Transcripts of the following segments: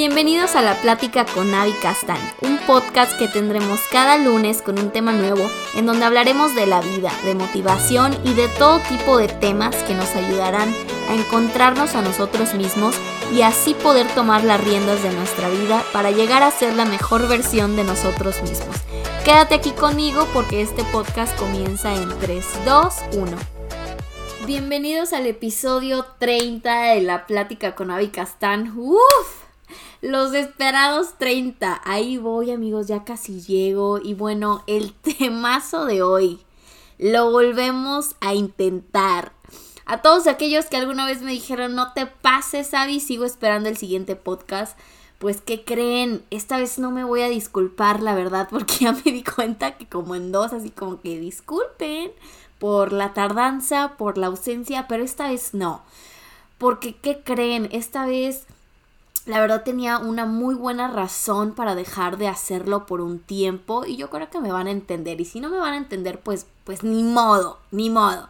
Bienvenidos a La Plática con Avi Castán, un podcast que tendremos cada lunes con un tema nuevo en donde hablaremos de la vida, de motivación y de todo tipo de temas que nos ayudarán a encontrarnos a nosotros mismos y así poder tomar las riendas de nuestra vida para llegar a ser la mejor versión de nosotros mismos. Quédate aquí conmigo porque este podcast comienza en 3, 2, 1. Bienvenidos al episodio 30 de La Plática con Avi Castán. ¡Uf! Los esperados 30. Ahí voy amigos, ya casi llego. Y bueno, el temazo de hoy. Lo volvemos a intentar. A todos aquellos que alguna vez me dijeron, no te pases, Abby, sigo esperando el siguiente podcast. Pues, ¿qué creen? Esta vez no me voy a disculpar, la verdad, porque ya me di cuenta que como en dos, así como que disculpen por la tardanza, por la ausencia, pero esta vez no. Porque, ¿qué creen? Esta vez la verdad tenía una muy buena razón para dejar de hacerlo por un tiempo y yo creo que me van a entender y si no me van a entender pues pues ni modo, ni modo.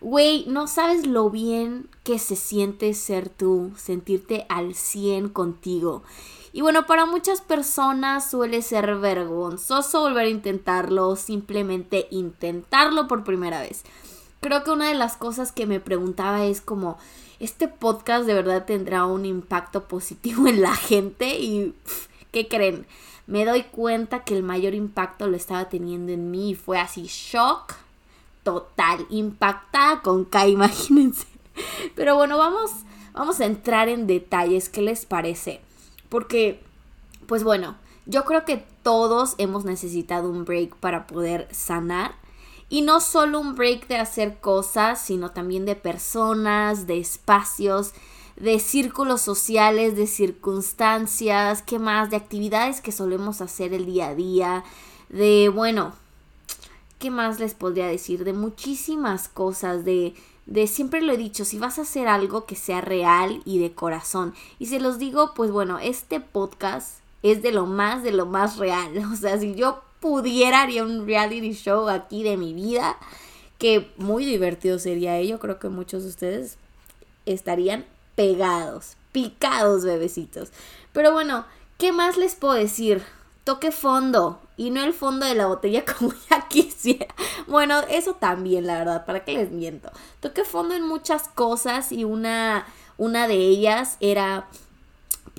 Güey, no sabes lo bien que se siente ser tú, sentirte al 100 contigo. Y bueno, para muchas personas suele ser vergonzoso volver a intentarlo, simplemente intentarlo por primera vez. Creo que una de las cosas que me preguntaba es como, este podcast de verdad tendrá un impacto positivo en la gente y ¿qué creen? Me doy cuenta que el mayor impacto lo estaba teniendo en mí y fue así shock total, impactada con K, imagínense. Pero bueno, vamos vamos a entrar en detalles, ¿qué les parece? Porque pues bueno, yo creo que todos hemos necesitado un break para poder sanar y no solo un break de hacer cosas, sino también de personas, de espacios, de círculos sociales, de circunstancias, ¿qué más? De actividades que solemos hacer el día a día, de, bueno, ¿qué más les podría decir? De muchísimas cosas, de, de siempre lo he dicho, si vas a hacer algo que sea real y de corazón. Y se los digo, pues bueno, este podcast es de lo más, de lo más real. O sea, si yo pudiera haría un reality show aquí de mi vida, que muy divertido sería ello, creo que muchos de ustedes estarían pegados, picados bebecitos. Pero bueno, ¿qué más les puedo decir? Toque fondo y no el fondo de la botella como ya quisiera. Bueno, eso también, la verdad, ¿para qué les miento? Toque fondo en muchas cosas y una, una de ellas era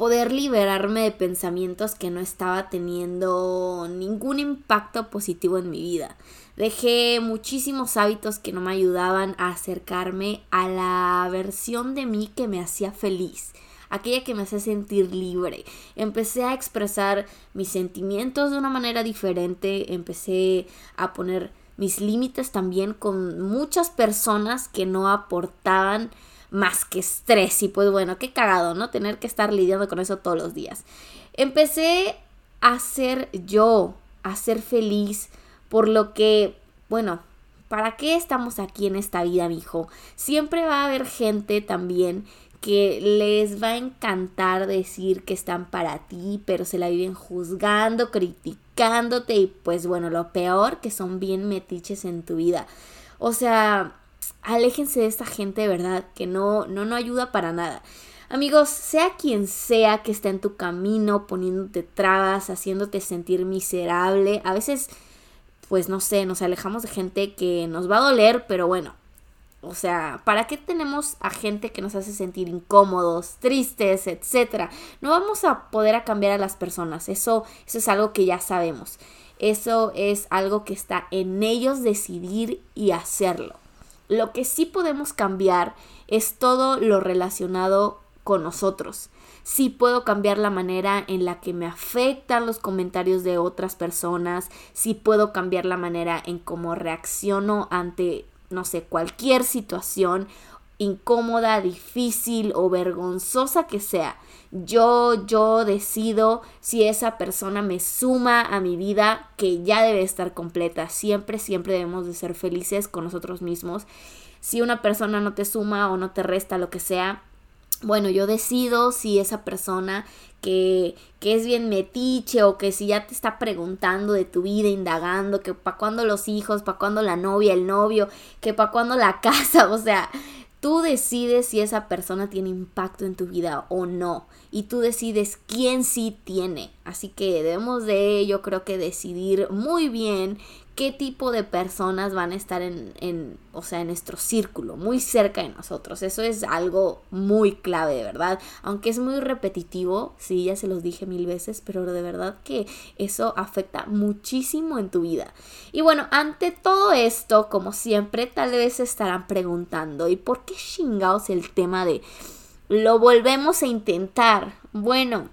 poder liberarme de pensamientos que no estaba teniendo ningún impacto positivo en mi vida. Dejé muchísimos hábitos que no me ayudaban a acercarme a la versión de mí que me hacía feliz, aquella que me hacía sentir libre. Empecé a expresar mis sentimientos de una manera diferente, empecé a poner mis límites también con muchas personas que no aportaban más que estrés. Y pues bueno, qué cagado, ¿no? Tener que estar lidiando con eso todos los días. Empecé a ser yo, a ser feliz, por lo que, bueno, ¿para qué estamos aquí en esta vida, mijo? Siempre va a haber gente también que les va a encantar decir que están para ti, pero se la viven juzgando, criticándote y pues bueno, lo peor que son bien metiches en tu vida. O sea, aléjense de esta gente de verdad que no, no, no ayuda para nada. Amigos, sea quien sea que esté en tu camino, poniéndote trabas, haciéndote sentir miserable, a veces, pues no sé, nos alejamos de gente que nos va a doler, pero bueno, o sea, ¿para qué tenemos a gente que nos hace sentir incómodos, tristes, etcétera? No vamos a poder cambiar a las personas, eso, eso es algo que ya sabemos. Eso es algo que está en ellos decidir y hacerlo. Lo que sí podemos cambiar es todo lo relacionado con nosotros. Sí puedo cambiar la manera en la que me afectan los comentarios de otras personas. Sí puedo cambiar la manera en cómo reacciono ante, no sé, cualquier situación incómoda, difícil o vergonzosa que sea. Yo, yo decido si esa persona me suma a mi vida, que ya debe estar completa. Siempre, siempre debemos de ser felices con nosotros mismos. Si una persona no te suma o no te resta, lo que sea, bueno, yo decido si esa persona que, que, es bien metiche o que si ya te está preguntando de tu vida, indagando, que para cuándo los hijos, para cuándo la novia, el novio, que para cuándo la casa, o sea, Tú decides si esa persona tiene impacto en tu vida o no. Y tú decides quién sí tiene. Así que debemos de, yo creo que decidir muy bien qué tipo de personas van a estar en, en, o sea, en nuestro círculo, muy cerca de nosotros. Eso es algo muy clave, de verdad. Aunque es muy repetitivo, sí, ya se los dije mil veces, pero de verdad que eso afecta muchísimo en tu vida. Y bueno, ante todo esto, como siempre, tal vez se estarán preguntando, ¿y por qué chingados el tema de lo volvemos a intentar? Bueno,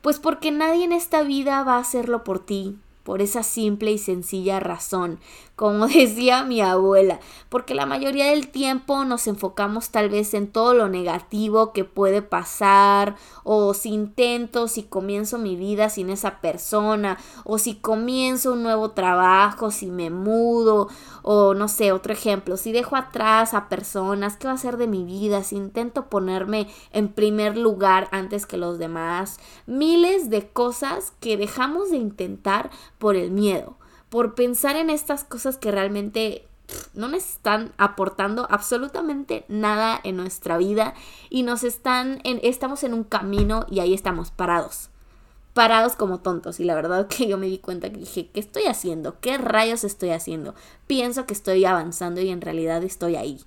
pues porque nadie en esta vida va a hacerlo por ti por esa simple y sencilla razón, como decía mi abuela, porque la mayoría del tiempo nos enfocamos tal vez en todo lo negativo que puede pasar, o si intento, si comienzo mi vida sin esa persona, o si comienzo un nuevo trabajo, si me mudo, o no sé, otro ejemplo, si dejo atrás a personas, ¿qué va a ser de mi vida? Si intento ponerme en primer lugar antes que los demás, miles de cosas que dejamos de intentar por el miedo, por pensar en estas cosas que realmente no nos están aportando absolutamente nada en nuestra vida y nos están en, estamos en un camino y ahí estamos parados. Parados como tontos y la verdad que yo me di cuenta que dije, ¿qué estoy haciendo? ¿Qué rayos estoy haciendo? Pienso que estoy avanzando y en realidad estoy ahí.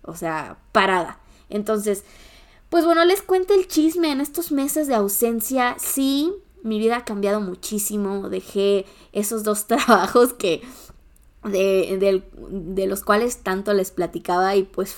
O sea, parada. Entonces, pues bueno, les cuento el chisme en estos meses de ausencia. Sí, mi vida ha cambiado muchísimo. Dejé esos dos trabajos que de, de, los cuales tanto les platicaba y pues,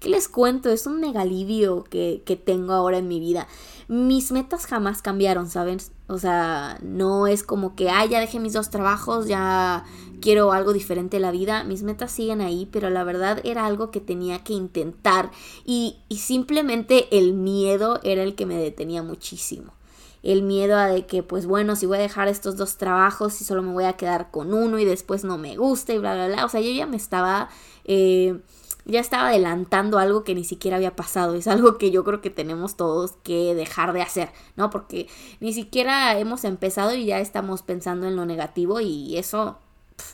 ¿qué les cuento? Es un megalivio que, que tengo ahora en mi vida. Mis metas jamás cambiaron, ¿saben? O sea, no es como que, ah, ya dejé mis dos trabajos, ya quiero algo diferente en la vida. Mis metas siguen ahí, pero la verdad era algo que tenía que intentar y, y simplemente el miedo era el que me detenía muchísimo el miedo a de que pues bueno, si voy a dejar estos dos trabajos y solo me voy a quedar con uno y después no me gusta y bla, bla, bla. O sea, yo ya me estaba... Eh, ya estaba adelantando algo que ni siquiera había pasado. Es algo que yo creo que tenemos todos que dejar de hacer, ¿no? Porque ni siquiera hemos empezado y ya estamos pensando en lo negativo y eso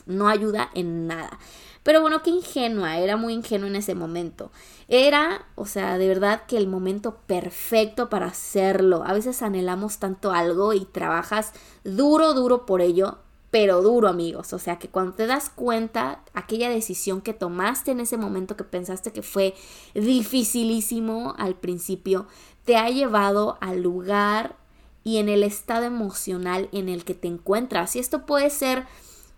no ayuda en nada. Pero bueno, qué ingenua, era muy ingenua en ese momento. Era, o sea, de verdad que el momento perfecto para hacerlo. A veces anhelamos tanto algo y trabajas duro, duro por ello, pero duro, amigos. O sea, que cuando te das cuenta, aquella decisión que tomaste en ese momento que pensaste que fue dificilísimo al principio, te ha llevado al lugar y en el estado emocional en el que te encuentras. Y esto puede ser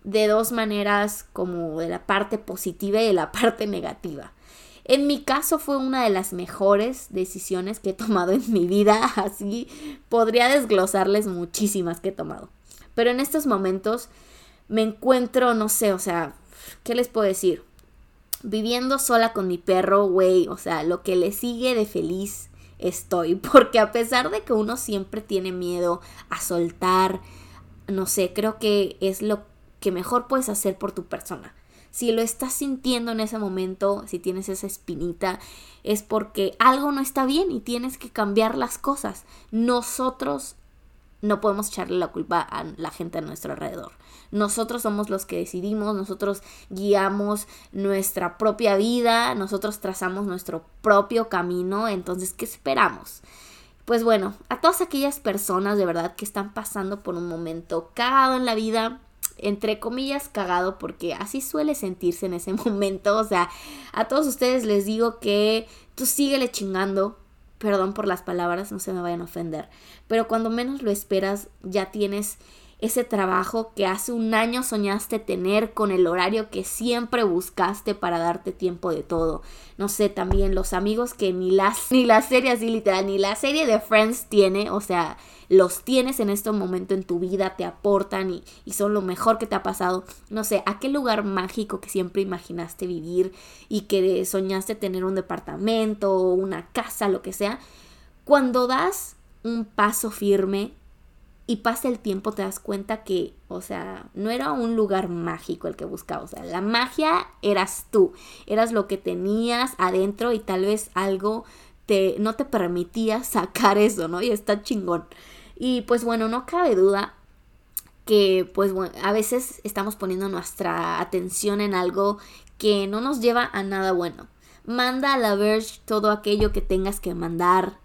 de dos maneras como de la parte positiva y de la parte negativa. En mi caso fue una de las mejores decisiones que he tomado en mi vida, así podría desglosarles muchísimas que he tomado. Pero en estos momentos me encuentro, no sé, o sea, ¿qué les puedo decir? Viviendo sola con mi perro, güey, o sea, lo que le sigue de feliz estoy, porque a pesar de que uno siempre tiene miedo a soltar, no sé, creo que es lo que mejor puedes hacer por tu persona. Si lo estás sintiendo en ese momento, si tienes esa espinita, es porque algo no está bien y tienes que cambiar las cosas. Nosotros no podemos echarle la culpa a la gente a nuestro alrededor. Nosotros somos los que decidimos, nosotros guiamos nuestra propia vida, nosotros trazamos nuestro propio camino, entonces, ¿qué esperamos? Pues bueno, a todas aquellas personas de verdad que están pasando por un momento cagado en la vida, entre comillas cagado porque así suele sentirse en ese momento. O sea, a todos ustedes les digo que tú síguele chingando. Perdón por las palabras, no se me vayan a ofender. Pero cuando menos lo esperas, ya tienes ese trabajo que hace un año soñaste tener con el horario que siempre buscaste para darte tiempo de todo. No sé, también los amigos que ni las ni la serie así literal, ni la serie de Friends tiene, o sea, los tienes en este momento en tu vida, te aportan y, y son lo mejor que te ha pasado. No sé, a qué lugar mágico que siempre imaginaste vivir y que soñaste tener un departamento una casa, lo que sea. Cuando das un paso firme y pasa el tiempo te das cuenta que, o sea, no era un lugar mágico el que buscabas, o sea, la magia eras tú, eras lo que tenías adentro y tal vez algo te, no te permitía sacar eso, ¿no? Y está chingón. Y pues bueno, no cabe duda que pues bueno, a veces estamos poniendo nuestra atención en algo que no nos lleva a nada bueno. Manda a la Verge todo aquello que tengas que mandar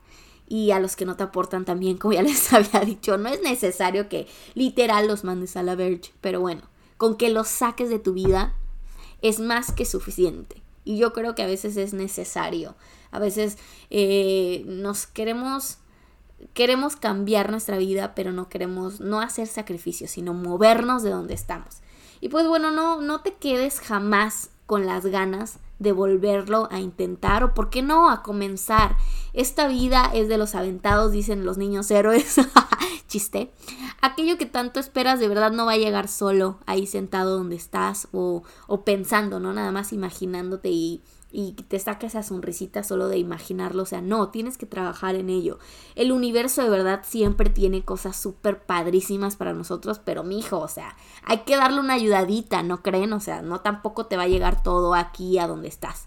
y a los que no te aportan también, como ya les había dicho. No es necesario que literal los mandes a la Verge, pero bueno, con que los saques de tu vida es más que suficiente. Y yo creo que a veces es necesario. A veces eh, nos queremos queremos cambiar nuestra vida, pero no queremos no hacer sacrificios, sino movernos de donde estamos. Y pues bueno, no, no te quedes jamás con las ganas de volverlo a intentar o por qué no a comenzar. Esta vida es de los aventados, dicen los niños héroes. Chiste. Aquello que tanto esperas de verdad no va a llegar solo ahí sentado donde estás o, o pensando, ¿no? Nada más imaginándote y y te saca esa sonrisita solo de imaginarlo. O sea, no, tienes que trabajar en ello. El universo de verdad siempre tiene cosas súper padrísimas para nosotros, pero mijo, o sea, hay que darle una ayudadita, ¿no creen? O sea, no tampoco te va a llegar todo aquí a donde estás.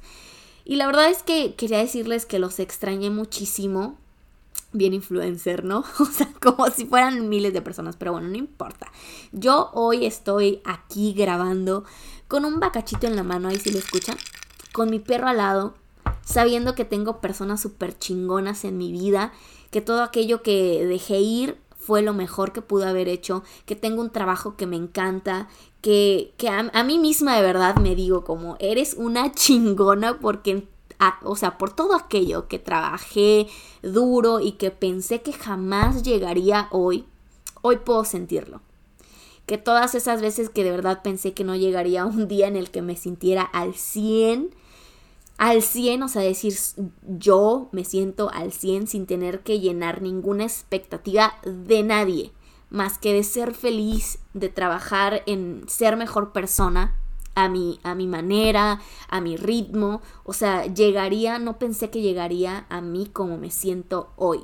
Y la verdad es que quería decirles que los extrañé muchísimo. Bien influencer, ¿no? O sea, como si fueran miles de personas, pero bueno, no importa. Yo hoy estoy aquí grabando con un bacachito en la mano, ahí si lo escuchan con mi perro al lado, sabiendo que tengo personas súper chingonas en mi vida, que todo aquello que dejé ir fue lo mejor que pude haber hecho, que tengo un trabajo que me encanta, que, que a, mí misma de verdad me digo como, eres una chingona porque, o sea, por todo aquello que trabajé duro y que pensé que jamás llegaría hoy, hoy puedo sentirlo. Que todas esas veces que de verdad pensé que no llegaría un día en el que me sintiera al 100, al 100, o sea, decir yo me siento al 100 sin tener que llenar ninguna expectativa de nadie, más que de ser feliz, de trabajar en ser mejor persona a mi, a mi manera, a mi ritmo, o sea, llegaría, no pensé que llegaría a mí como me siento hoy.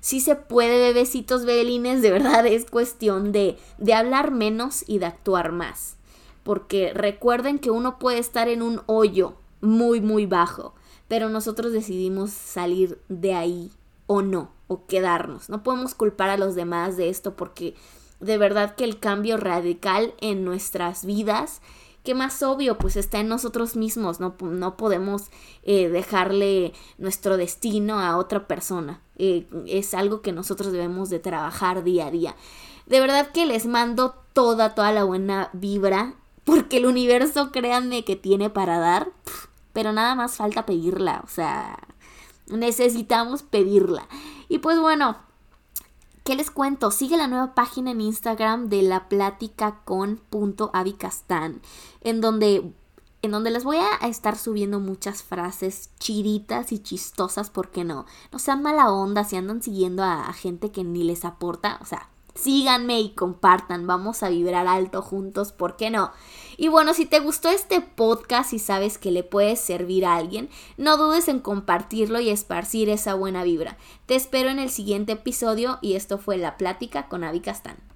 Si se puede, bebecitos bebelines, de verdad es cuestión de, de hablar menos y de actuar más. Porque recuerden que uno puede estar en un hoyo muy, muy bajo. Pero nosotros decidimos salir de ahí o no, o quedarnos. No podemos culpar a los demás de esto porque de verdad que el cambio radical en nuestras vidas, que más obvio, pues está en nosotros mismos. No, no podemos eh, dejarle nuestro destino a otra persona. Eh, es algo que nosotros debemos de trabajar día a día. De verdad que les mando toda, toda la buena vibra. Porque el universo, créanme que tiene para dar pero nada más falta pedirla, o sea, necesitamos pedirla. Y pues bueno, ¿qué les cuento? Sigue la nueva página en Instagram de la plática con punto en donde en donde les voy a estar subiendo muchas frases chiditas y chistosas, ¿por qué no? No sean mala onda si andan siguiendo a, a gente que ni les aporta, o sea, síganme y compartan, vamos a vibrar alto juntos, ¿por qué no? Y bueno, si te gustó este podcast y sabes que le puede servir a alguien, no dudes en compartirlo y esparcir esa buena vibra. Te espero en el siguiente episodio y esto fue La Plática con Avi Castán.